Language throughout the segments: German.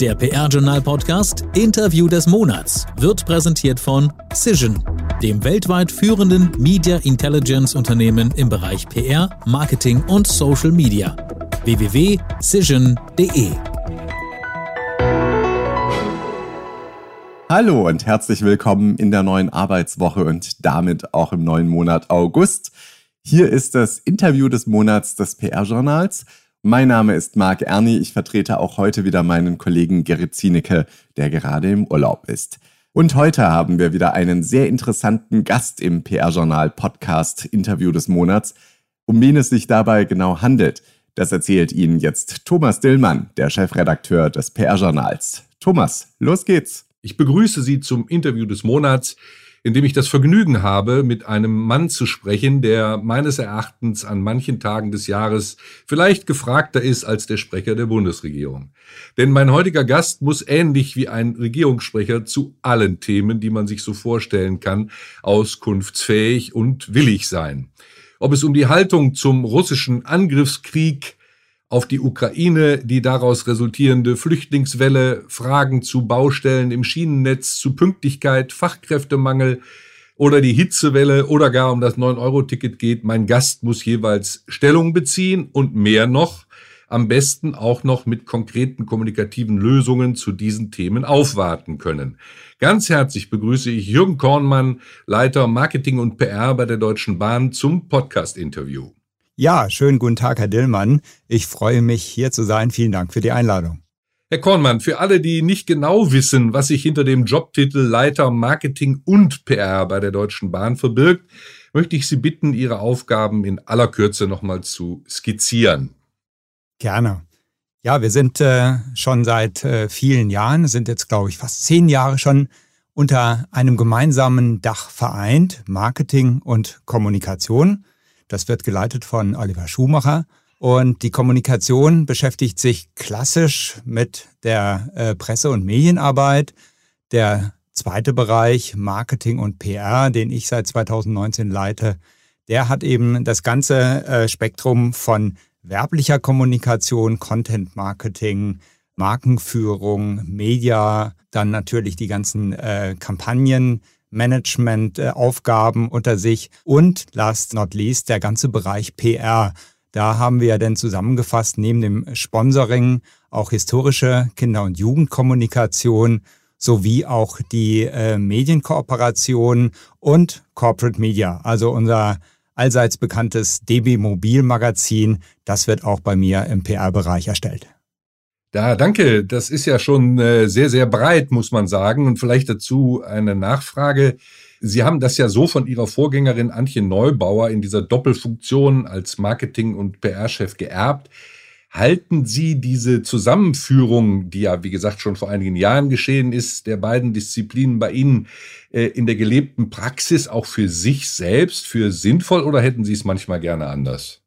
Der PR-Journal-Podcast Interview des Monats wird präsentiert von Cision, dem weltweit führenden Media Intelligence Unternehmen im Bereich PR, Marketing und Social Media. www.cision.de Hallo und herzlich willkommen in der neuen Arbeitswoche und damit auch im neuen Monat August. Hier ist das Interview des Monats des PR-Journals. Mein Name ist Marc Erni. Ich vertrete auch heute wieder meinen Kollegen Gerrit Zienecke, der gerade im Urlaub ist. Und heute haben wir wieder einen sehr interessanten Gast im PR-Journal Podcast Interview des Monats. Um wen es sich dabei genau handelt, das erzählt Ihnen jetzt Thomas Dillmann, der Chefredakteur des PR-Journals. Thomas, los geht's. Ich begrüße Sie zum Interview des Monats in dem ich das Vergnügen habe, mit einem Mann zu sprechen, der meines Erachtens an manchen Tagen des Jahres vielleicht gefragter ist als der Sprecher der Bundesregierung. Denn mein heutiger Gast muss ähnlich wie ein Regierungssprecher zu allen Themen, die man sich so vorstellen kann, auskunftsfähig und willig sein. Ob es um die Haltung zum russischen Angriffskrieg auf die Ukraine, die daraus resultierende Flüchtlingswelle, Fragen zu Baustellen im Schienennetz, zu Pünktlichkeit, Fachkräftemangel oder die Hitzewelle oder gar um das 9-Euro-Ticket geht. Mein Gast muss jeweils Stellung beziehen und mehr noch, am besten auch noch mit konkreten kommunikativen Lösungen zu diesen Themen aufwarten können. Ganz herzlich begrüße ich Jürgen Kornmann, Leiter Marketing und PR bei der Deutschen Bahn zum Podcast-Interview. Ja, schönen guten Tag, Herr Dillmann. Ich freue mich, hier zu sein. Vielen Dank für die Einladung. Herr Kornmann, für alle, die nicht genau wissen, was sich hinter dem Jobtitel Leiter Marketing und PR bei der Deutschen Bahn verbirgt, möchte ich Sie bitten, Ihre Aufgaben in aller Kürze nochmal zu skizzieren. Gerne. Ja, wir sind äh, schon seit äh, vielen Jahren, sind jetzt, glaube ich, fast zehn Jahre schon unter einem gemeinsamen Dach vereint, Marketing und Kommunikation. Das wird geleitet von Oliver Schumacher. Und die Kommunikation beschäftigt sich klassisch mit der äh, Presse- und Medienarbeit. Der zweite Bereich, Marketing und PR, den ich seit 2019 leite, der hat eben das ganze äh, Spektrum von werblicher Kommunikation, Content Marketing, Markenführung, Media, dann natürlich die ganzen äh, Kampagnen, Management-Aufgaben unter sich und last not least der ganze Bereich PR. Da haben wir dann zusammengefasst neben dem Sponsoring auch historische Kinder- und Jugendkommunikation sowie auch die äh, Medienkooperation und Corporate Media, also unser allseits bekanntes DB Mobil Magazin. Das wird auch bei mir im PR-Bereich erstellt. Ja, danke. Das ist ja schon äh, sehr, sehr breit, muss man sagen. Und vielleicht dazu eine Nachfrage. Sie haben das ja so von Ihrer Vorgängerin Antje Neubauer in dieser Doppelfunktion als Marketing- und PR-Chef geerbt. Halten Sie diese Zusammenführung, die ja, wie gesagt, schon vor einigen Jahren geschehen ist, der beiden Disziplinen bei Ihnen äh, in der gelebten Praxis auch für sich selbst für sinnvoll oder hätten Sie es manchmal gerne anders?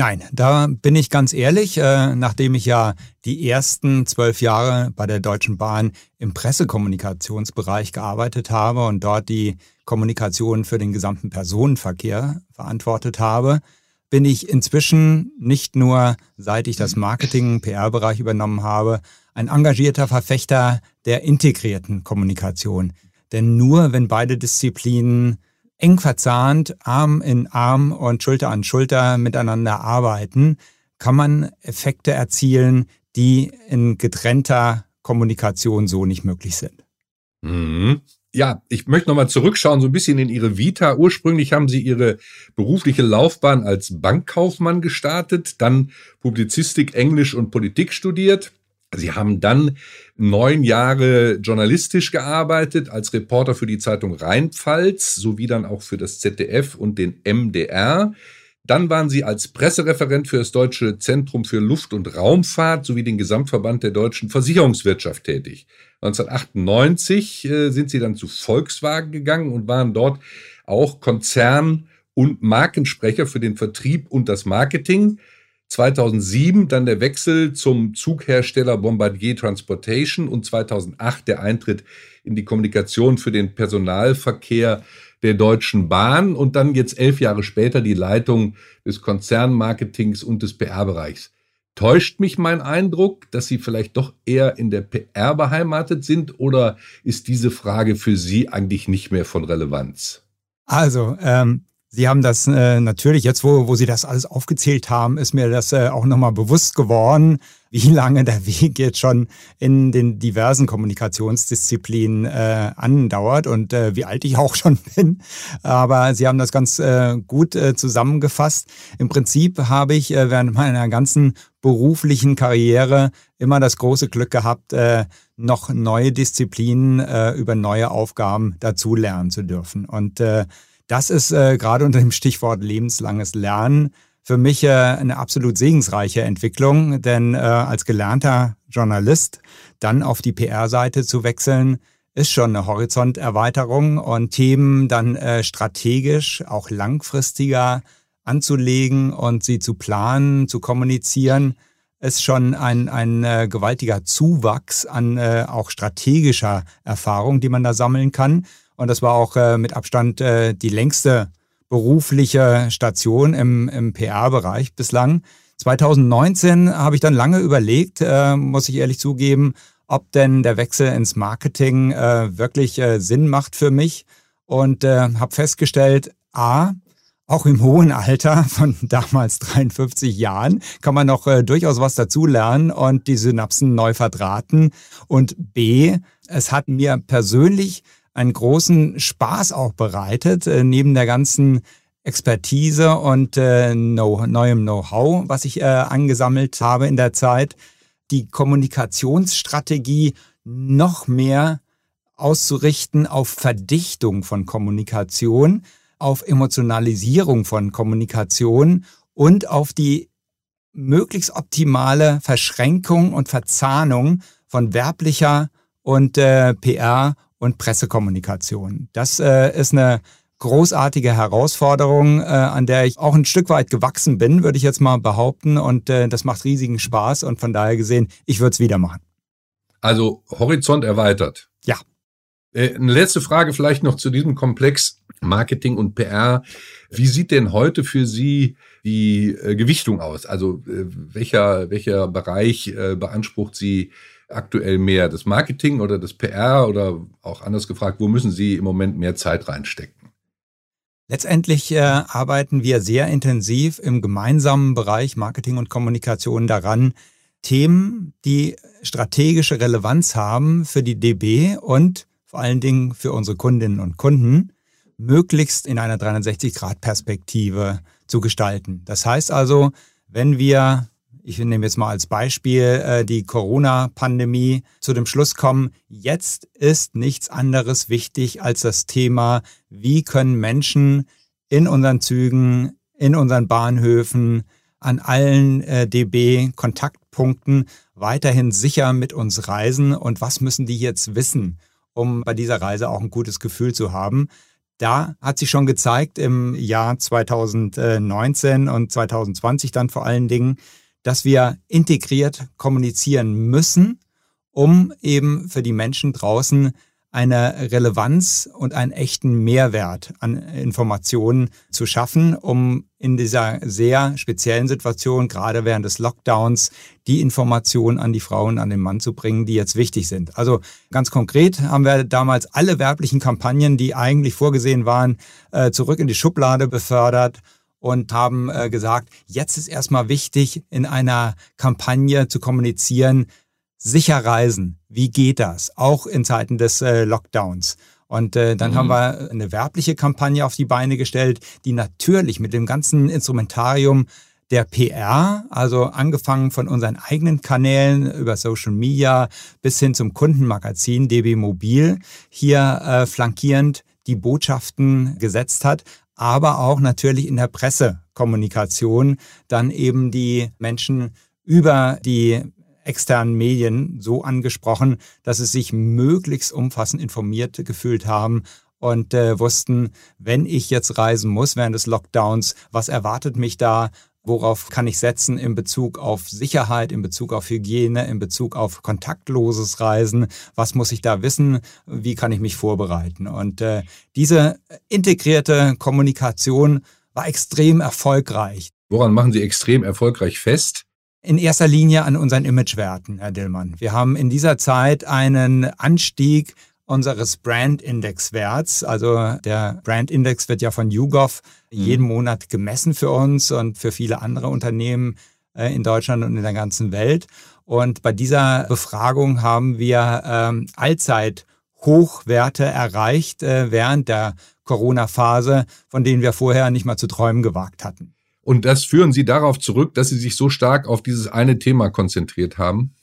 Nein, da bin ich ganz ehrlich, äh, nachdem ich ja die ersten zwölf Jahre bei der Deutschen Bahn im Pressekommunikationsbereich gearbeitet habe und dort die Kommunikation für den gesamten Personenverkehr verantwortet habe, bin ich inzwischen nicht nur, seit ich das Marketing, PR-Bereich übernommen habe, ein engagierter Verfechter der integrierten Kommunikation. Denn nur wenn beide Disziplinen eng verzahnt, Arm in Arm und Schulter an Schulter miteinander arbeiten, kann man Effekte erzielen, die in getrennter Kommunikation so nicht möglich sind. Mhm. Ja, ich möchte nochmal zurückschauen, so ein bisschen in Ihre Vita. Ursprünglich haben Sie Ihre berufliche Laufbahn als Bankkaufmann gestartet, dann Publizistik, Englisch und Politik studiert. Sie haben dann neun Jahre journalistisch gearbeitet als Reporter für die Zeitung Rheinpfalz sowie dann auch für das ZDF und den MDR. Dann waren Sie als Pressereferent für das Deutsche Zentrum für Luft- und Raumfahrt sowie den Gesamtverband der deutschen Versicherungswirtschaft tätig. 1998 äh, sind Sie dann zu Volkswagen gegangen und waren dort auch Konzern- und Markensprecher für den Vertrieb und das Marketing. 2007 dann der Wechsel zum Zughersteller Bombardier Transportation und 2008 der Eintritt in die Kommunikation für den Personalverkehr der Deutschen Bahn und dann jetzt elf Jahre später die Leitung des Konzernmarketings und des PR-Bereichs. Täuscht mich mein Eindruck, dass Sie vielleicht doch eher in der PR beheimatet sind oder ist diese Frage für Sie eigentlich nicht mehr von Relevanz? Also, ähm, Sie haben das äh, natürlich, jetzt wo, wo Sie das alles aufgezählt haben, ist mir das äh, auch nochmal bewusst geworden, wie lange der Weg jetzt schon in den diversen Kommunikationsdisziplinen äh, andauert und äh, wie alt ich auch schon bin. Aber Sie haben das ganz äh, gut äh, zusammengefasst. Im Prinzip habe ich äh, während meiner ganzen beruflichen Karriere immer das große Glück gehabt, äh, noch neue Disziplinen äh, über neue Aufgaben dazulernen zu dürfen. Und äh, das ist äh, gerade unter dem Stichwort lebenslanges Lernen für mich äh, eine absolut segensreiche Entwicklung, denn äh, als gelernter Journalist dann auf die PR-Seite zu wechseln, ist schon eine Horizonterweiterung und Themen dann äh, strategisch, auch langfristiger anzulegen und sie zu planen, zu kommunizieren, ist schon ein, ein äh, gewaltiger Zuwachs an äh, auch strategischer Erfahrung, die man da sammeln kann. Und das war auch äh, mit Abstand äh, die längste berufliche Station im, im PR-Bereich bislang. 2019 habe ich dann lange überlegt, äh, muss ich ehrlich zugeben, ob denn der Wechsel ins Marketing äh, wirklich äh, Sinn macht für mich. Und äh, habe festgestellt, a, auch im hohen Alter von damals 53 Jahren kann man noch äh, durchaus was dazulernen und die Synapsen neu verdrahten. Und B, es hat mir persönlich einen großen Spaß auch bereitet, äh, neben der ganzen Expertise und äh, know, neuem Know-how, was ich äh, angesammelt habe in der Zeit, die Kommunikationsstrategie noch mehr auszurichten auf Verdichtung von Kommunikation, auf Emotionalisierung von Kommunikation und auf die möglichst optimale Verschränkung und Verzahnung von werblicher und äh, PR und Pressekommunikation. Das äh, ist eine großartige Herausforderung, äh, an der ich auch ein Stück weit gewachsen bin, würde ich jetzt mal behaupten. Und äh, das macht riesigen Spaß und von daher gesehen, ich würde es wieder machen. Also Horizont erweitert. Ja. Äh, eine letzte Frage vielleicht noch zu diesem Komplex Marketing und PR. Wie sieht denn heute für Sie die äh, Gewichtung aus? Also äh, welcher, welcher Bereich beansprucht Sie aktuell mehr? Das Marketing oder das PR oder auch anders gefragt, wo müssen Sie im Moment mehr Zeit reinstecken? Letztendlich äh, arbeiten wir sehr intensiv im gemeinsamen Bereich Marketing und Kommunikation daran, Themen, die strategische Relevanz haben für die DB und vor allen Dingen für unsere Kundinnen und Kunden, möglichst in einer 360-Grad-Perspektive zu gestalten. Das heißt also, wenn wir ich nehme jetzt mal als Beispiel äh, die Corona-Pandemie, zu dem Schluss kommen, jetzt ist nichts anderes wichtig als das Thema, wie können Menschen in unseren Zügen, in unseren Bahnhöfen, an allen äh, DB-Kontaktpunkten weiterhin sicher mit uns reisen und was müssen die jetzt wissen, um bei dieser Reise auch ein gutes Gefühl zu haben. Da hat sich schon gezeigt im Jahr 2019 und 2020 dann vor allen Dingen, dass wir integriert kommunizieren müssen, um eben für die Menschen draußen eine Relevanz und einen echten Mehrwert an Informationen zu schaffen, um in dieser sehr speziellen Situation, gerade während des Lockdowns, die Informationen an die Frauen, an den Mann zu bringen, die jetzt wichtig sind. Also ganz konkret haben wir damals alle werblichen Kampagnen, die eigentlich vorgesehen waren, äh, zurück in die Schublade befördert und haben äh, gesagt, jetzt ist erstmal wichtig, in einer Kampagne zu kommunizieren, sicher reisen. Wie geht das? Auch in Zeiten des äh, Lockdowns. Und äh, dann mhm. haben wir eine werbliche Kampagne auf die Beine gestellt, die natürlich mit dem ganzen Instrumentarium der PR, also angefangen von unseren eigenen Kanälen über Social Media bis hin zum Kundenmagazin DB Mobil, hier äh, flankierend die Botschaften gesetzt hat, aber auch natürlich in der Pressekommunikation dann eben die Menschen über die externen Medien so angesprochen, dass sie sich möglichst umfassend informiert gefühlt haben und äh, wussten, wenn ich jetzt reisen muss während des Lockdowns, was erwartet mich da, Worauf kann ich setzen in Bezug auf Sicherheit, in Bezug auf Hygiene, in Bezug auf kontaktloses Reisen? Was muss ich da wissen? Wie kann ich mich vorbereiten? Und äh, diese integrierte Kommunikation war extrem erfolgreich. Woran machen Sie extrem erfolgreich fest? In erster Linie an unseren Imagewerten, Herr Dillmann. Wir haben in dieser Zeit einen Anstieg unseres Brand-Index-Werts. Also der Brand-Index wird ja von YouGov mhm. jeden Monat gemessen für uns und für viele andere Unternehmen äh, in Deutschland und in der ganzen Welt. Und bei dieser Befragung haben wir ähm, allzeit Hochwerte erreicht äh, während der Corona-Phase, von denen wir vorher nicht mal zu träumen gewagt hatten. Und das führen Sie darauf zurück, dass Sie sich so stark auf dieses eine Thema konzentriert haben?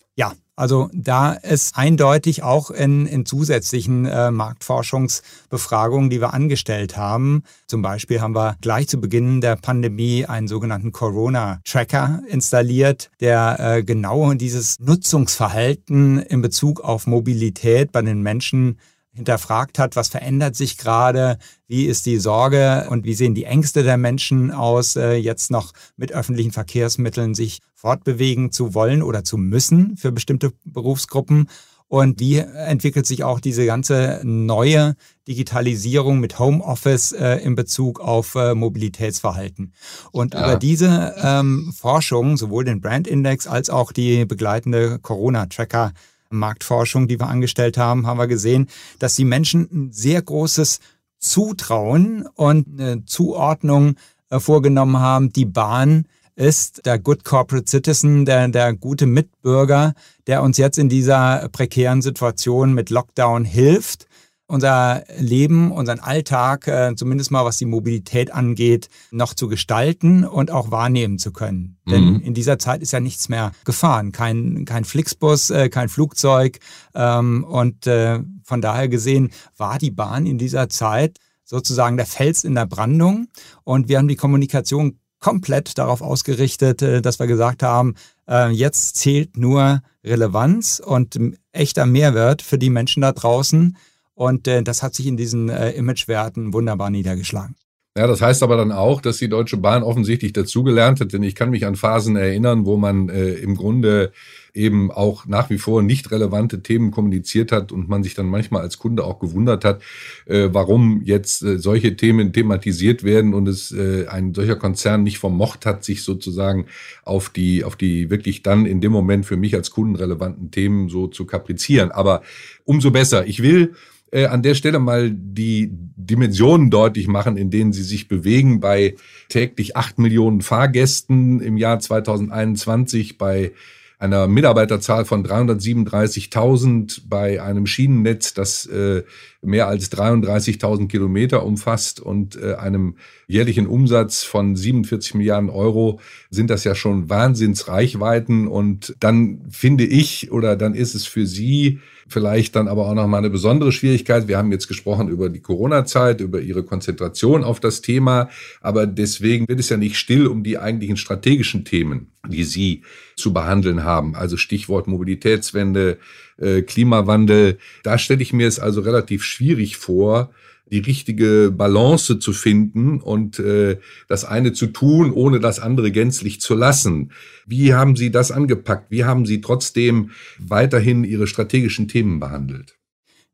Also da ist eindeutig auch in, in zusätzlichen äh, Marktforschungsbefragungen, die wir angestellt haben. Zum Beispiel haben wir gleich zu Beginn der Pandemie einen sogenannten Corona-Tracker installiert, der äh, genau dieses Nutzungsverhalten in Bezug auf Mobilität bei den Menschen hinterfragt hat, was verändert sich gerade, wie ist die Sorge? Und wie sehen die Ängste der Menschen aus, äh, jetzt noch mit öffentlichen Verkehrsmitteln sich fortbewegen zu wollen oder zu müssen für bestimmte Berufsgruppen. Und wie entwickelt sich auch diese ganze neue Digitalisierung mit Homeoffice äh, in Bezug auf äh, Mobilitätsverhalten? Und ja. über diese ähm, Forschung, sowohl den Brandindex als auch die begleitende Corona-Tracker, Marktforschung, die wir angestellt haben, haben wir gesehen, dass die Menschen ein sehr großes Zutrauen und eine Zuordnung äh, vorgenommen haben. Die Bahn ist der Good Corporate Citizen, der, der gute Mitbürger, der uns jetzt in dieser prekären Situation mit Lockdown hilft unser Leben, unseren Alltag, äh, zumindest mal was die Mobilität angeht, noch zu gestalten und auch wahrnehmen zu können. Mhm. Denn in dieser Zeit ist ja nichts mehr gefahren. Kein, kein Flixbus, äh, kein Flugzeug. Ähm, und äh, von daher gesehen war die Bahn in dieser Zeit sozusagen der Fels in der Brandung. Und wir haben die Kommunikation komplett darauf ausgerichtet, äh, dass wir gesagt haben, äh, jetzt zählt nur Relevanz und echter Mehrwert für die Menschen da draußen. Und äh, das hat sich in diesen Imagewerten wunderbar niedergeschlagen. Ja, das heißt aber dann auch, dass die Deutsche Bahn offensichtlich dazugelernt hat, denn ich kann mich an Phasen erinnern, wo man äh, im Grunde eben auch nach wie vor nicht relevante Themen kommuniziert hat und man sich dann manchmal als Kunde auch gewundert hat, äh, warum jetzt äh, solche Themen thematisiert werden und es äh, ein solcher Konzern nicht vermocht hat, sich sozusagen auf die, auf die wirklich dann in dem Moment für mich als Kunden relevanten Themen so zu kaprizieren. Aber umso besser. Ich will äh, an der Stelle mal die Dimensionen deutlich machen, in denen sie sich bewegen bei täglich acht Millionen Fahrgästen im Jahr 2021, bei einer Mitarbeiterzahl von 337.000 bei einem Schienennetz, das äh, mehr als 33.000 Kilometer umfasst und äh, einem jährlichen Umsatz von 47 Milliarden Euro sind das ja schon Wahnsinnsreichweiten. Und dann finde ich oder dann ist es für Sie vielleicht dann aber auch noch mal eine besondere Schwierigkeit. Wir haben jetzt gesprochen über die Corona-Zeit, über Ihre Konzentration auf das Thema, aber deswegen wird es ja nicht still um die eigentlichen strategischen Themen, die Sie zu behandeln haben. Also Stichwort Mobilitätswende, äh, Klimawandel. Da stelle ich mir es also relativ schwierig vor, die richtige Balance zu finden und äh, das eine zu tun, ohne das andere gänzlich zu lassen. Wie haben Sie das angepackt? Wie haben Sie trotzdem weiterhin Ihre strategischen Themen behandelt?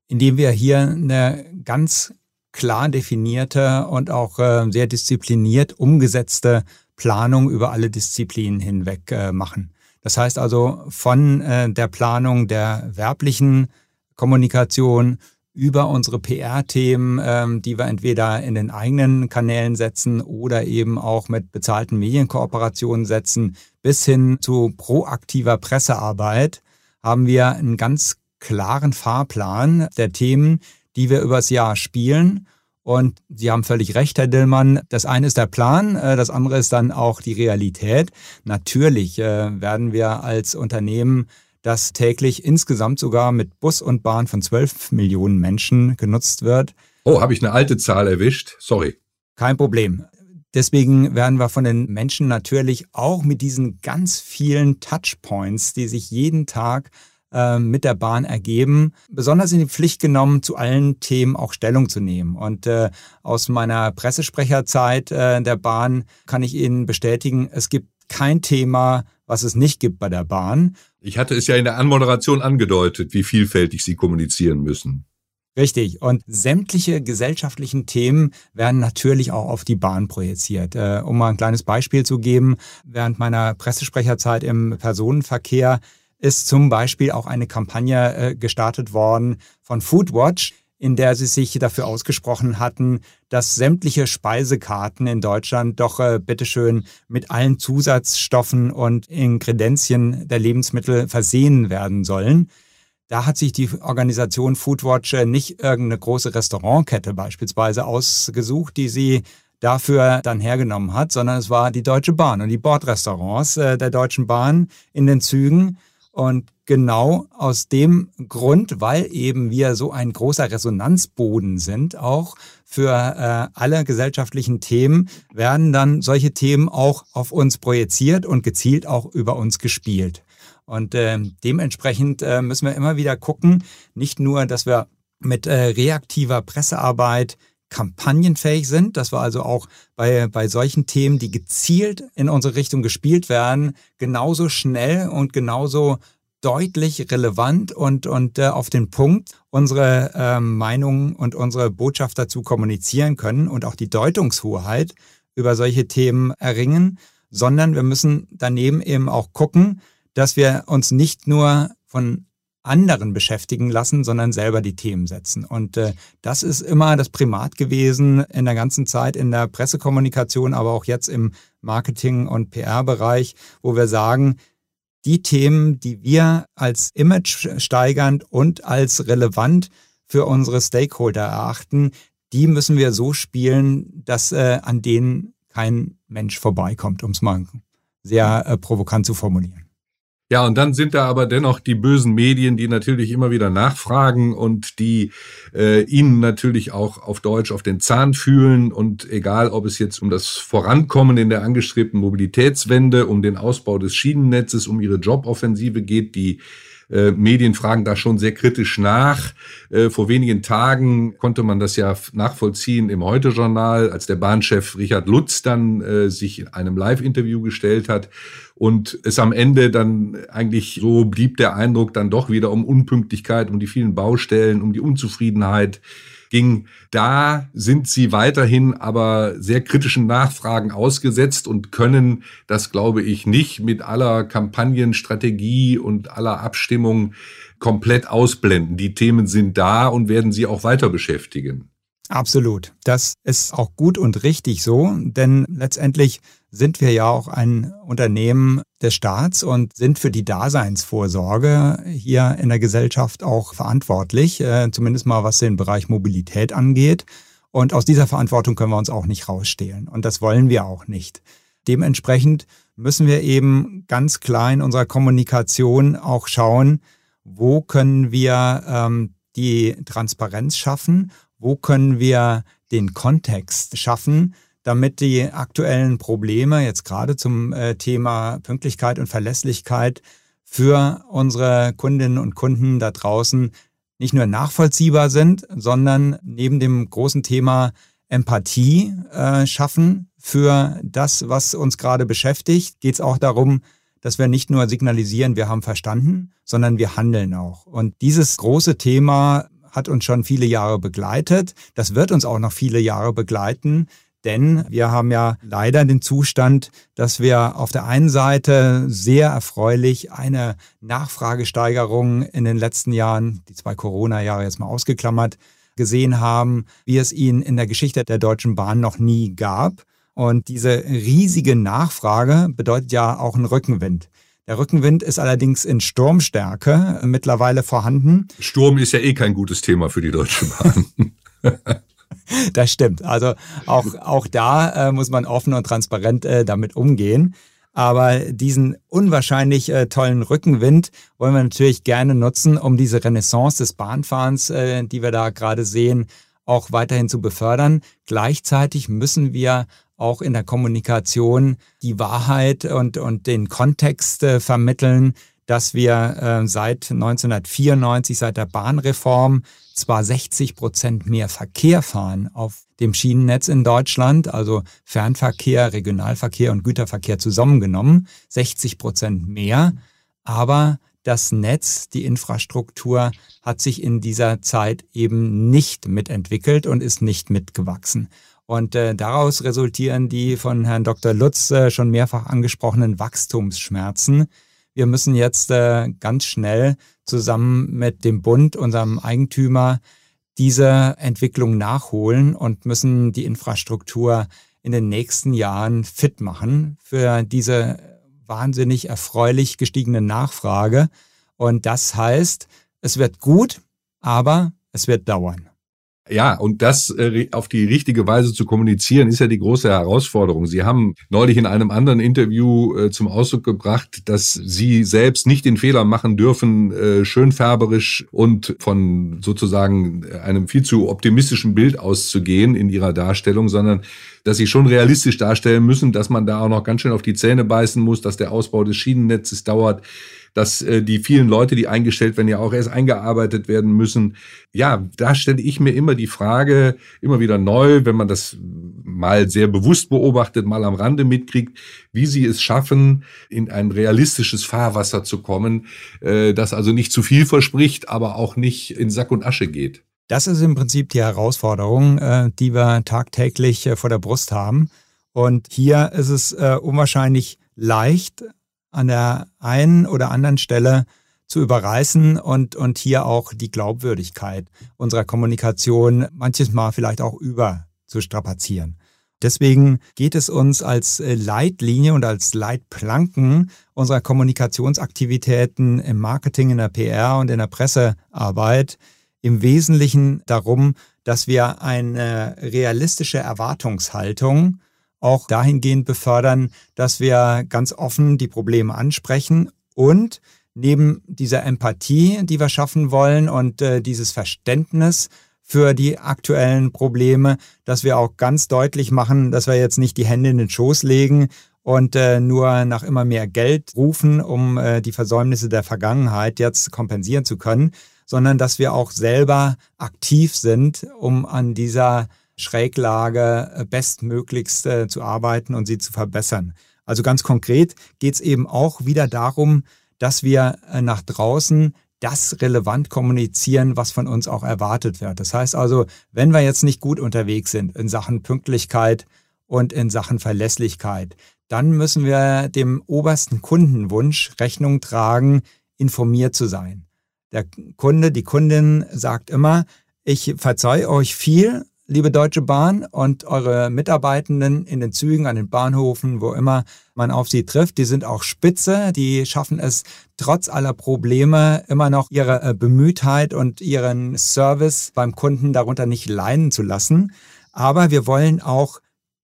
Indem wir hier eine ganz klar definierte und auch äh, sehr diszipliniert umgesetzte Planung über alle Disziplinen hinweg äh, machen. Das heißt also von äh, der Planung der werblichen Kommunikation über unsere PR-Themen, ähm, die wir entweder in den eigenen Kanälen setzen oder eben auch mit bezahlten Medienkooperationen setzen, bis hin zu proaktiver Pressearbeit, haben wir einen ganz klaren Fahrplan der Themen, die wir übers Jahr spielen. Und Sie haben völlig recht, Herr Dillmann. Das eine ist der Plan, äh, das andere ist dann auch die Realität. Natürlich äh, werden wir als Unternehmen das täglich insgesamt sogar mit Bus und Bahn von 12 Millionen Menschen genutzt wird. Oh, habe ich eine alte Zahl erwischt? Sorry. Kein Problem. Deswegen werden wir von den Menschen natürlich auch mit diesen ganz vielen Touchpoints, die sich jeden Tag äh, mit der Bahn ergeben, besonders in die Pflicht genommen, zu allen Themen auch Stellung zu nehmen. Und äh, aus meiner Pressesprecherzeit äh, der Bahn kann ich Ihnen bestätigen, es gibt kein Thema, was es nicht gibt bei der Bahn. Ich hatte es ja in der Anmoderation angedeutet, wie vielfältig Sie kommunizieren müssen. Richtig. Und sämtliche gesellschaftlichen Themen werden natürlich auch auf die Bahn projiziert. Äh, um mal ein kleines Beispiel zu geben, während meiner Pressesprecherzeit im Personenverkehr ist zum Beispiel auch eine Kampagne äh, gestartet worden von Foodwatch, in der sie sich dafür ausgesprochen hatten, dass sämtliche Speisekarten in Deutschland doch äh, bitteschön mit allen Zusatzstoffen und Ingredienzien der Lebensmittel versehen werden sollen. Da hat sich die Organisation Foodwatch äh, nicht irgendeine große Restaurantkette beispielsweise ausgesucht, die sie dafür dann hergenommen hat, sondern es war die Deutsche Bahn und die Bordrestaurants der Deutschen Bahn in den Zügen. Und genau aus dem Grund, weil eben wir so ein großer Resonanzboden sind, auch für äh, alle gesellschaftlichen Themen, werden dann solche Themen auch auf uns projiziert und gezielt auch über uns gespielt. Und äh, dementsprechend äh, müssen wir immer wieder gucken, nicht nur, dass wir mit äh, reaktiver Pressearbeit kampagnenfähig sind, dass wir also auch bei, bei solchen Themen, die gezielt in unsere Richtung gespielt werden, genauso schnell und genauso deutlich relevant und, und äh, auf den Punkt unsere äh, Meinung und unsere Botschaft dazu kommunizieren können und auch die Deutungshoheit über solche Themen erringen, sondern wir müssen daneben eben auch gucken, dass wir uns nicht nur von anderen beschäftigen lassen, sondern selber die Themen setzen. Und äh, das ist immer das Primat gewesen in der ganzen Zeit in der Pressekommunikation, aber auch jetzt im Marketing- und PR-Bereich, wo wir sagen, die Themen, die wir als image steigernd und als relevant für unsere Stakeholder erachten, die müssen wir so spielen, dass äh, an denen kein Mensch vorbeikommt, um es mal sehr äh, provokant zu formulieren. Ja, und dann sind da aber dennoch die bösen Medien, die natürlich immer wieder nachfragen und die äh, ihnen natürlich auch auf Deutsch auf den Zahn fühlen. Und egal, ob es jetzt um das Vorankommen in der angestrebten Mobilitätswende, um den Ausbau des Schienennetzes, um ihre Joboffensive geht, die äh, Medien fragen da schon sehr kritisch nach. Äh, vor wenigen Tagen konnte man das ja nachvollziehen im Heute-Journal, als der Bahnchef Richard Lutz dann äh, sich in einem Live-Interview gestellt hat und es am Ende dann eigentlich so blieb der Eindruck dann doch wieder um Unpünktlichkeit, um die vielen Baustellen, um die Unzufriedenheit ging. Da sind sie weiterhin aber sehr kritischen Nachfragen ausgesetzt und können das, glaube ich, nicht mit aller Kampagnenstrategie und aller Abstimmung komplett ausblenden. Die Themen sind da und werden sie auch weiter beschäftigen. Absolut. Das ist auch gut und richtig so, denn letztendlich sind wir ja auch ein Unternehmen des Staats und sind für die Daseinsvorsorge hier in der Gesellschaft auch verantwortlich, äh, zumindest mal was den Bereich Mobilität angeht. Und aus dieser Verantwortung können wir uns auch nicht rausstehlen. Und das wollen wir auch nicht. Dementsprechend müssen wir eben ganz klar in unserer Kommunikation auch schauen, wo können wir ähm, die Transparenz schaffen, wo können wir den Kontext schaffen, damit die aktuellen Probleme jetzt gerade zum äh, Thema Pünktlichkeit und Verlässlichkeit für unsere Kundinnen und Kunden da draußen nicht nur nachvollziehbar sind, sondern neben dem großen Thema Empathie äh, schaffen für das, was uns gerade beschäftigt, geht es auch darum, dass wir nicht nur signalisieren, wir haben verstanden, sondern wir handeln auch. Und dieses große Thema hat uns schon viele Jahre begleitet. Das wird uns auch noch viele Jahre begleiten. Denn wir haben ja leider den Zustand, dass wir auf der einen Seite sehr erfreulich eine Nachfragesteigerung in den letzten Jahren, die zwei Corona-Jahre jetzt mal ausgeklammert, gesehen haben, wie es ihn in der Geschichte der Deutschen Bahn noch nie gab. Und diese riesige Nachfrage bedeutet ja auch einen Rückenwind. Der Rückenwind ist allerdings in Sturmstärke mittlerweile vorhanden. Sturm ist ja eh kein gutes Thema für die Deutsche Bahn. das stimmt. Also auch, auch da äh, muss man offen und transparent äh, damit umgehen. Aber diesen unwahrscheinlich äh, tollen Rückenwind wollen wir natürlich gerne nutzen, um diese Renaissance des Bahnfahrens, äh, die wir da gerade sehen, auch weiterhin zu befördern. Gleichzeitig müssen wir auch in der Kommunikation die Wahrheit und, und den Kontext äh, vermitteln, dass wir äh, seit 1994, seit der Bahnreform, zwar 60 Prozent mehr Verkehr fahren auf dem Schienennetz in Deutschland, also Fernverkehr, Regionalverkehr und Güterverkehr zusammengenommen, 60 Prozent mehr, aber das Netz, die Infrastruktur hat sich in dieser Zeit eben nicht mitentwickelt und ist nicht mitgewachsen. Und äh, daraus resultieren die von Herrn Dr. Lutz äh, schon mehrfach angesprochenen Wachstumsschmerzen. Wir müssen jetzt äh, ganz schnell zusammen mit dem Bund, unserem Eigentümer, diese Entwicklung nachholen und müssen die Infrastruktur in den nächsten Jahren fit machen für diese wahnsinnig erfreulich gestiegene Nachfrage. Und das heißt, es wird gut, aber es wird dauern. Ja, und das äh, auf die richtige Weise zu kommunizieren, ist ja die große Herausforderung. Sie haben neulich in einem anderen Interview äh, zum Ausdruck gebracht, dass Sie selbst nicht den Fehler machen dürfen, äh, schönfärberisch und von sozusagen einem viel zu optimistischen Bild auszugehen in Ihrer Darstellung, sondern dass Sie schon realistisch darstellen müssen, dass man da auch noch ganz schön auf die Zähne beißen muss, dass der Ausbau des Schienennetzes dauert, dass äh, die vielen Leute, die eingestellt werden, ja auch erst eingearbeitet werden müssen. Ja, da stelle ich mir immer die Frage, immer wieder neu, wenn man das mal sehr bewusst beobachtet, mal am Rande mitkriegt, wie sie es schaffen, in ein realistisches Fahrwasser zu kommen, äh, das also nicht zu viel verspricht, aber auch nicht in Sack und Asche geht. Das ist im Prinzip die Herausforderung, äh, die wir tagtäglich äh, vor der Brust haben. Und hier ist es äh, unwahrscheinlich leicht, an der einen oder anderen Stelle zu überreißen und, und hier auch die Glaubwürdigkeit unserer Kommunikation manches Mal vielleicht auch über zu strapazieren. Deswegen geht es uns als Leitlinie und als Leitplanken unserer Kommunikationsaktivitäten im Marketing, in der PR und in der Pressearbeit im Wesentlichen darum, dass wir eine realistische Erwartungshaltung auch dahingehend befördern, dass wir ganz offen die Probleme ansprechen und neben dieser Empathie, die wir schaffen wollen und äh, dieses Verständnis für die aktuellen Probleme, dass wir auch ganz deutlich machen, dass wir jetzt nicht die Hände in den Schoß legen und äh, nur nach immer mehr Geld rufen, um äh, die Versäumnisse der Vergangenheit jetzt kompensieren zu können, sondern dass wir auch selber aktiv sind, um an dieser Schräglage äh, bestmöglichst zu arbeiten und sie zu verbessern. Also ganz konkret geht es eben auch wieder darum, dass wir äh, nach draußen das relevant kommunizieren, was von uns auch erwartet wird. Das heißt also, wenn wir jetzt nicht gut unterwegs sind in Sachen Pünktlichkeit und in Sachen Verlässlichkeit, dann müssen wir dem obersten Kundenwunsch Rechnung tragen, informiert zu sein. Der Kunde, die Kundin sagt immer, ich verzeihe euch viel, liebe Deutsche Bahn und eure Mitarbeitenden in den Zügen, an den Bahnhofen, wo immer man auf sie trifft, die sind auch spitze, die schaffen es trotz aller Probleme immer noch ihre äh, Bemühtheit und ihren Service beim Kunden darunter nicht leiden zu lassen. Aber wir wollen auch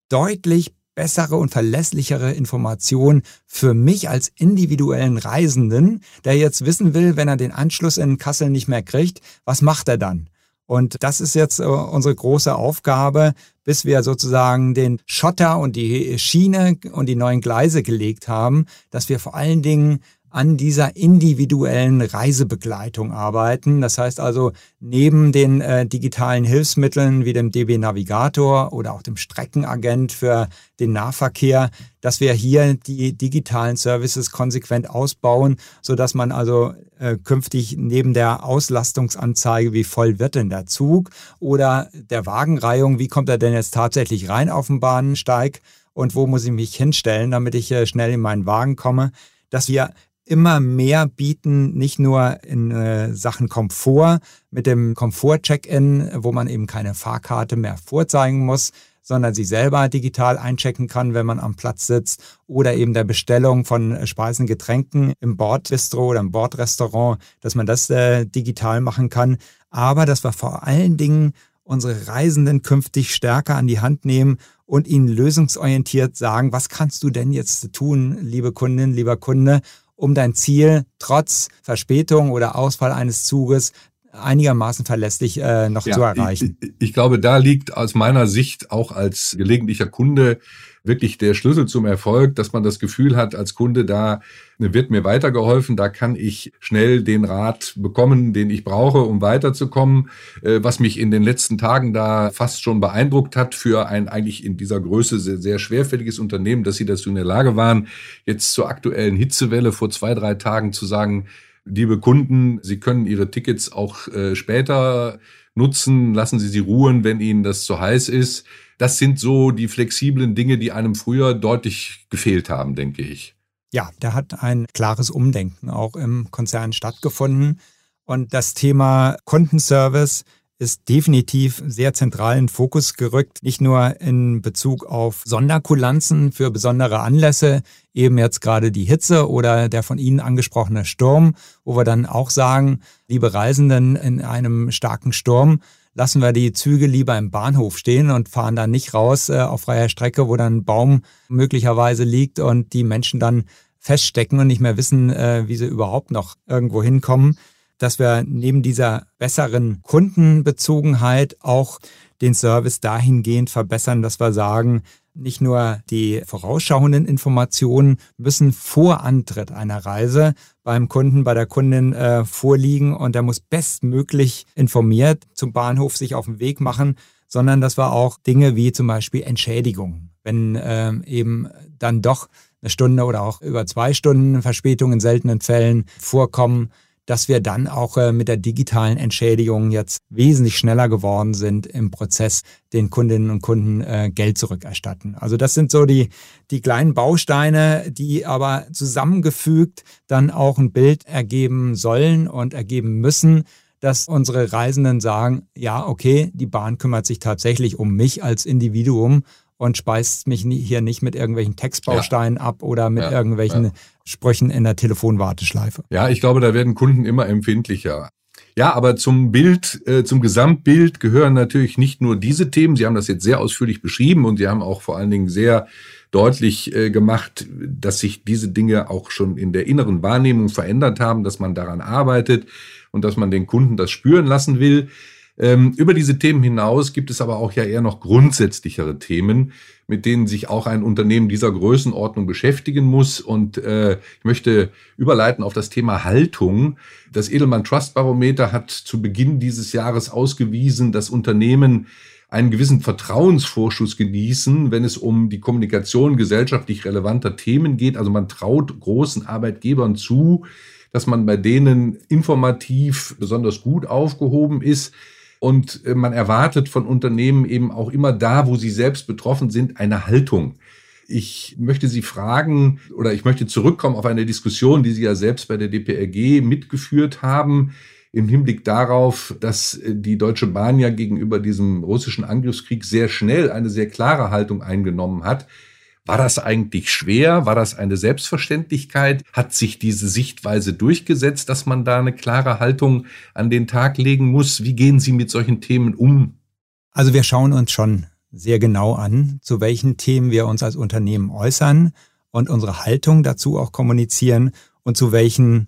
deutlich bessere und verlässlichere Informationen für mich als individuellen Reisenden, der jetzt wissen will, wenn er den Anschluss in Kassel nicht mehr kriegt, was macht er dann? Und das ist jetzt äh, unsere große Aufgabe, bis wir sozusagen den Schotter und die Schiene und die neuen Gleise gelegt haben, dass wir vor allen Dingen an dieser individuellen Reisebegleitung arbeiten. Das heißt also, neben den äh, digitalen Hilfsmitteln wie dem DB Navigator oder auch dem Streckenagent für den Nahverkehr, dass wir hier die digitalen Services konsequent ausbauen, so dass man also äh, künftig neben der Auslastungsanzeige, wie voll wird denn der Zug oder der Wagenreihung, wie kommt er denn jetzt tatsächlich rein auf den Bahnsteig und wo muss ich mich hinstellen, damit ich äh, schnell in meinen Wagen komme, dass wir immer mehr bieten, nicht nur in äh, Sachen Komfort mit dem Komfort-Check-In, wo man eben keine Fahrkarte mehr vorzeigen muss, sondern sie selber digital einchecken kann, wenn man am Platz sitzt oder eben der Bestellung von Speisen, Getränken im Bordbistro oder im Bordrestaurant, dass man das äh, digital machen kann. Aber dass wir vor allen Dingen unsere Reisenden künftig stärker an die Hand nehmen und ihnen lösungsorientiert sagen, was kannst du denn jetzt tun, liebe Kundin, lieber Kunde, um dein Ziel trotz Verspätung oder Ausfall eines Zuges einigermaßen verlässlich äh, noch ja, zu erreichen. Ich, ich, glaube, da liegt aus meiner Sicht auch als gelegentlicher Kunde wirklich der Schlüssel zum Erfolg, dass man das Gefühl hat, als Kunde, da wird mir weitergeholfen, da kann ich schnell den Rat bekommen, den ich brauche, um weiterzukommen. Äh, was mich in den letzten Tagen da fast schon beeindruckt hat für ein eigentlich in dieser Größe sehr, sehr schwerfälliges Unternehmen, dass sie dazu in der Lage waren, jetzt zur aktuellen Hitzewelle vor zwei, drei Tagen zu sagen, liebe Kunden, Sie können Ihre Tickets auch äh, später nutzen, lassen Sie sie ruhen, wenn Ihnen das zu heiß ist. Das sind so die flexiblen Dinge, die einem früher deutlich gefehlt haben, denke ich. Ja, da hat ein klares Umdenken auch im Konzern stattgefunden. Und das Thema Kundenservice ist definitiv sehr zentral in Fokus gerückt, nicht nur in Bezug auf Sonderkulanzen für besondere Anlässe, eben jetzt gerade die Hitze oder der von Ihnen angesprochene Sturm, wo wir dann auch sagen, liebe Reisenden in einem starken Sturm, lassen wir die Züge lieber im Bahnhof stehen und fahren dann nicht raus äh, auf freier Strecke, wo dann ein Baum möglicherweise liegt und die Menschen dann feststecken und nicht mehr wissen, äh, wie sie überhaupt noch irgendwo hinkommen. Dass wir neben dieser besseren Kundenbezogenheit auch den Service dahingehend verbessern, dass wir sagen, nicht nur die vorausschauenden Informationen müssen vor Antritt einer Reise beim Kunden, bei der Kundin äh, vorliegen und er muss bestmöglich informiert zum Bahnhof sich auf den Weg machen, sondern dass wir auch Dinge wie zum Beispiel Entschädigung, wenn äh, eben dann doch eine Stunde oder auch über zwei Stunden Verspätung in seltenen Fällen vorkommen, dass wir dann auch äh, mit der digitalen Entschädigung jetzt wesentlich schneller geworden sind im Prozess, den Kundinnen und Kunden äh, Geld zurückerstatten. Also das sind so die, die kleinen Bausteine, die aber zusammengefügt dann auch ein Bild ergeben sollen und ergeben müssen, dass unsere Reisenden sagen, ja, okay, die Bahn kümmert sich tatsächlich um mich als Individuum und speist mich hier nicht mit irgendwelchen Textbausteinen ja. ab oder mit ja, irgendwelchen ja. Sprüchen in der Telefonwarteschleife. Ja, ich glaube, da werden Kunden immer empfindlicher. Ja, aber zum Bild, äh, zum Gesamtbild gehören natürlich nicht nur diese Themen. Sie haben das jetzt sehr ausführlich beschrieben und Sie haben auch vor allen Dingen sehr deutlich äh, gemacht, dass sich diese Dinge auch schon in der inneren Wahrnehmung verändert haben, dass man daran arbeitet und dass man den Kunden das spüren lassen will. Ähm, über diese Themen hinaus gibt es aber auch ja eher noch grundsätzlichere Themen, mit denen sich auch ein Unternehmen dieser Größenordnung beschäftigen muss. Und äh, ich möchte überleiten auf das Thema Haltung. Das Edelmann Trust Barometer hat zu Beginn dieses Jahres ausgewiesen, dass Unternehmen einen gewissen Vertrauensvorschuss genießen, wenn es um die Kommunikation gesellschaftlich relevanter Themen geht. Also man traut großen Arbeitgebern zu, dass man bei denen informativ besonders gut aufgehoben ist. Und äh, man erwartet von Unternehmen eben auch immer da, wo sie selbst betroffen sind, eine Haltung. Ich möchte Sie fragen oder ich möchte zurückkommen auf eine Diskussion, die Sie ja selbst bei der DPRG mitgeführt haben im Hinblick darauf, dass äh, die Deutsche Bahn ja gegenüber diesem russischen Angriffskrieg sehr schnell eine sehr klare Haltung eingenommen hat. War das eigentlich schwer? War das eine Selbstverständlichkeit? Hat sich diese Sichtweise durchgesetzt, dass man da eine klare Haltung an den Tag legen muss? Wie gehen Sie mit solchen Themen um? Also wir schauen uns schon sehr genau an, zu welchen Themen wir uns als Unternehmen äußern und unsere Haltung dazu auch kommunizieren und zu welchen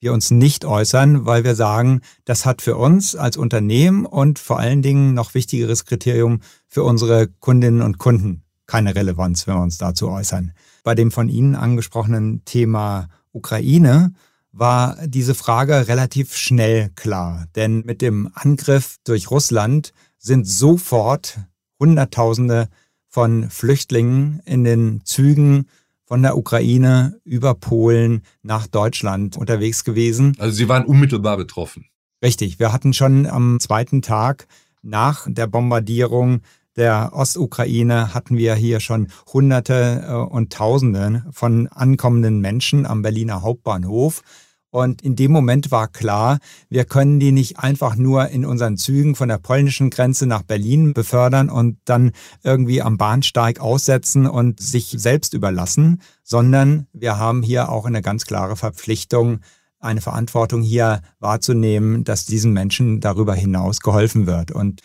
wir uns nicht äußern, weil wir sagen, das hat für uns als Unternehmen und vor allen Dingen noch wichtigeres Kriterium für unsere Kundinnen und Kunden keine Relevanz, wenn wir uns dazu äußern. Bei dem von Ihnen angesprochenen Thema Ukraine war diese Frage relativ schnell klar. Denn mit dem Angriff durch Russland sind sofort Hunderttausende von Flüchtlingen in den Zügen von der Ukraine über Polen nach Deutschland unterwegs gewesen. Also Sie waren unmittelbar betroffen. Richtig. Wir hatten schon am zweiten Tag nach der Bombardierung der Ostukraine hatten wir hier schon Hunderte äh, und Tausende von ankommenden Menschen am Berliner Hauptbahnhof. Und in dem Moment war klar, wir können die nicht einfach nur in unseren Zügen von der polnischen Grenze nach Berlin befördern und dann irgendwie am Bahnsteig aussetzen und sich selbst überlassen, sondern wir haben hier auch eine ganz klare Verpflichtung, eine Verantwortung hier wahrzunehmen, dass diesen Menschen darüber hinaus geholfen wird. Und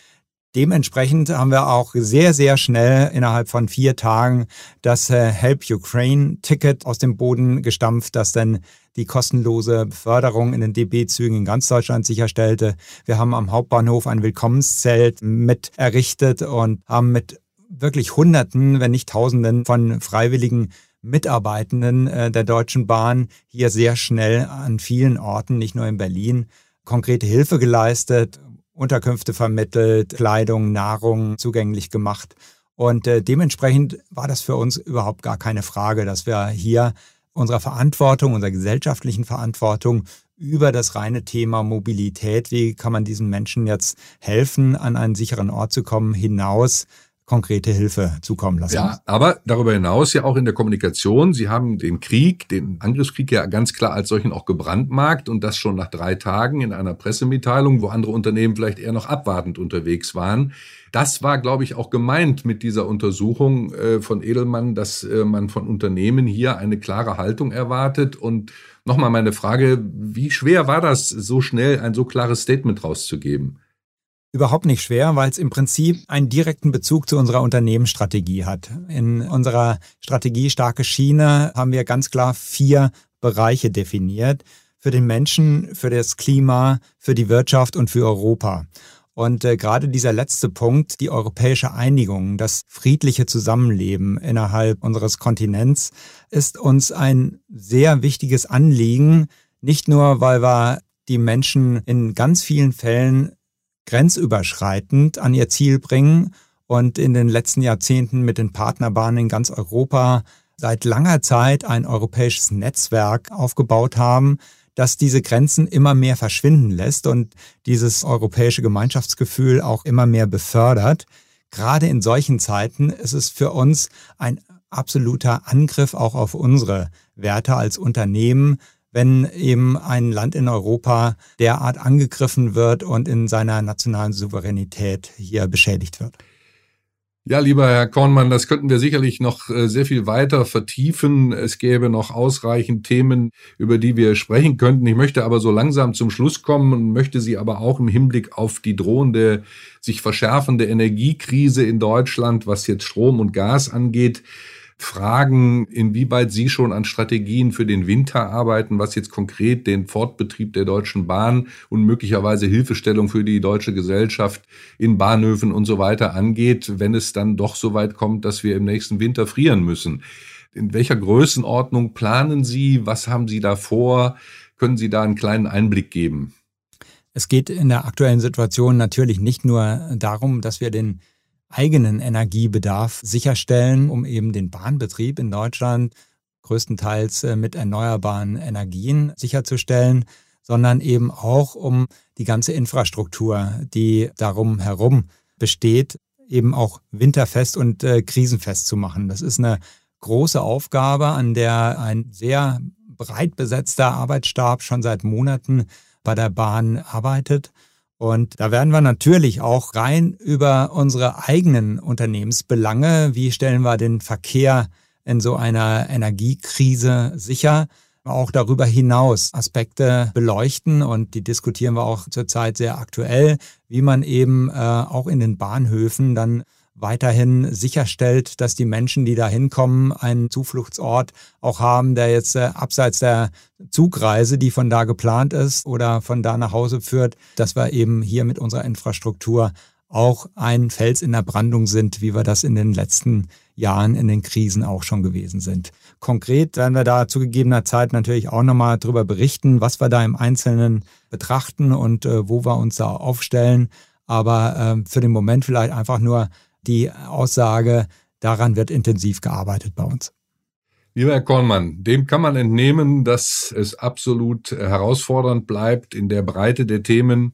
Dementsprechend haben wir auch sehr, sehr schnell innerhalb von vier Tagen das äh, Help Ukraine-Ticket aus dem Boden gestampft, das dann die kostenlose Beförderung in den DB-Zügen in ganz Deutschland sicherstellte. Wir haben am Hauptbahnhof ein Willkommenszelt mit errichtet und haben mit wirklich Hunderten, wenn nicht Tausenden von freiwilligen Mitarbeitenden äh, der Deutschen Bahn hier sehr schnell an vielen Orten, nicht nur in Berlin, konkrete Hilfe geleistet, Unterkünfte vermittelt, Kleidung, Nahrung zugänglich gemacht. Und äh, dementsprechend war das für uns überhaupt gar keine Frage, dass wir hier unserer Verantwortung, unserer gesellschaftlichen Verantwortung über das reine Thema Mobilität, wie kann man diesen Menschen jetzt helfen, an einen sicheren Ort zu kommen, hinaus konkrete Hilfe zukommen lassen. Ja, aber darüber hinaus ja auch in der Kommunikation. Sie haben den Krieg, den Angriffskrieg ja ganz klar als solchen auch gebrandmarkt und das schon nach drei Tagen in einer Pressemitteilung, wo andere Unternehmen vielleicht eher noch abwartend unterwegs waren. Das war, glaube ich, auch gemeint mit dieser Untersuchung äh, von Edelmann, dass äh, man von Unternehmen hier eine klare Haltung erwartet und Nochmal meine Frage, wie schwer war das, so schnell ein so klares Statement rauszugeben? Überhaupt nicht schwer, weil es im Prinzip einen direkten Bezug zu unserer Unternehmensstrategie hat. In unserer Strategie starke Schiene haben wir ganz klar vier Bereiche definiert. Für den Menschen, für das Klima, für die Wirtschaft und für Europa. Und äh, gerade dieser letzte Punkt, die europäische Einigung, das friedliche Zusammenleben innerhalb unseres Kontinents, ist uns ein sehr wichtiges Anliegen. Nicht nur, weil wir die Menschen in ganz vielen Fällen grenzüberschreitend an ihr Ziel bringen und in den letzten Jahrzehnten mit den Partnerbahnen in ganz Europa seit langer Zeit ein europäisches Netzwerk aufgebaut haben, dass diese Grenzen immer mehr verschwinden lässt und dieses europäische Gemeinschaftsgefühl auch immer mehr befördert. Gerade in solchen Zeiten ist es für uns ein absoluter Angriff auch auf unsere Werte als Unternehmen, wenn eben ein Land in Europa derart angegriffen wird und in seiner nationalen Souveränität hier beschädigt wird. Ja, lieber Herr Kornmann, das könnten wir sicherlich noch äh, sehr viel weiter vertiefen. Es gäbe noch ausreichend Themen, über die wir sprechen könnten. Ich möchte aber so langsam zum Schluss kommen und möchte Sie aber auch im Hinblick auf die drohende, sich verschärfende Energiekrise in Deutschland, was jetzt Strom und Gas angeht, fragen, inwieweit Sie schon an Strategien für den Winter arbeiten, was jetzt konkret den Fortbetrieb der Deutschen Bahn und möglicherweise Hilfestellung für die deutsche Gesellschaft in Bahnhöfen und so weiter angeht, wenn es dann doch so weit kommt, dass wir im nächsten Winter frieren müssen. In welcher Größenordnung planen Sie? Was haben Sie da vor? Können Sie da einen kleinen Einblick geben? Es geht in der aktuellen Situation natürlich nicht nur darum, dass wir den eigenen Energiebedarf sicherstellen, um eben den Bahnbetrieb in Deutschland größtenteils äh, mit erneuerbaren Energien sicherzustellen, sondern eben auch um die ganze Infrastruktur, die darum herum besteht, eben auch winterfest und äh, krisenfest zu machen. Das ist eine große Aufgabe, an der ein sehr breit besetzter Arbeitsstab schon seit Monaten bei der Bahn arbeitet. Und da werden wir natürlich auch rein über unsere eigenen Unternehmensbelange, wie stellen wir den Verkehr in so einer Energiekrise sicher, auch darüber hinaus Aspekte beleuchten und die diskutieren wir auch zurzeit sehr aktuell, wie man eben äh, auch in den Bahnhöfen dann weiterhin sicherstellt, dass die Menschen, die da hinkommen, einen Zufluchtsort auch haben, der jetzt äh, abseits der Zugreise, die von da geplant ist oder von da nach Hause führt, dass wir eben hier mit unserer Infrastruktur auch ein Fels in der Brandung sind, wie wir das in den letzten Jahren in den Krisen auch schon gewesen sind. Konkret werden wir da zu gegebener Zeit natürlich auch nochmal darüber berichten, was wir da im Einzelnen betrachten und äh, wo wir uns da aufstellen. Aber äh, für den Moment vielleicht einfach nur die Aussage, daran wird intensiv gearbeitet bei uns. Lieber Herr Kornmann, dem kann man entnehmen, dass es absolut herausfordernd bleibt in der Breite der Themen,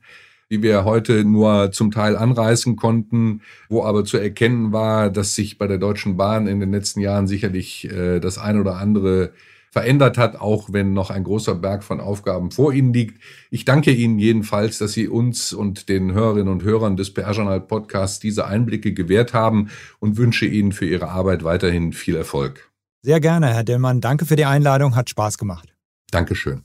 die wir heute nur zum Teil anreißen konnten, wo aber zu erkennen war, dass sich bei der Deutschen Bahn in den letzten Jahren sicherlich äh, das ein oder andere verändert hat, auch wenn noch ein großer Berg von Aufgaben vor Ihnen liegt. Ich danke Ihnen jedenfalls, dass Sie uns und den Hörerinnen und Hörern des PR Journal Podcasts diese Einblicke gewährt haben und wünsche Ihnen für Ihre Arbeit weiterhin viel Erfolg. Sehr gerne, Herr Dillmann. Danke für die Einladung. Hat Spaß gemacht. Dankeschön.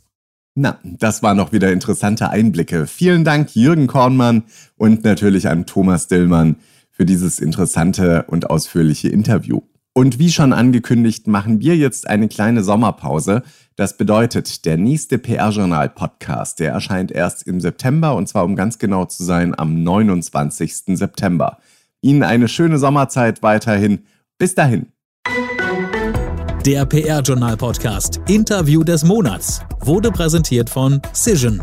Na, das waren noch wieder interessante Einblicke. Vielen Dank, Jürgen Kornmann und natürlich an Thomas Dillmann für dieses interessante und ausführliche Interview. Und wie schon angekündigt, machen wir jetzt eine kleine Sommerpause. Das bedeutet, der nächste PR-Journal-Podcast, der erscheint erst im September und zwar um ganz genau zu sein am 29. September. Ihnen eine schöne Sommerzeit weiterhin. Bis dahin. Der PR-Journal-Podcast Interview des Monats wurde präsentiert von Cision,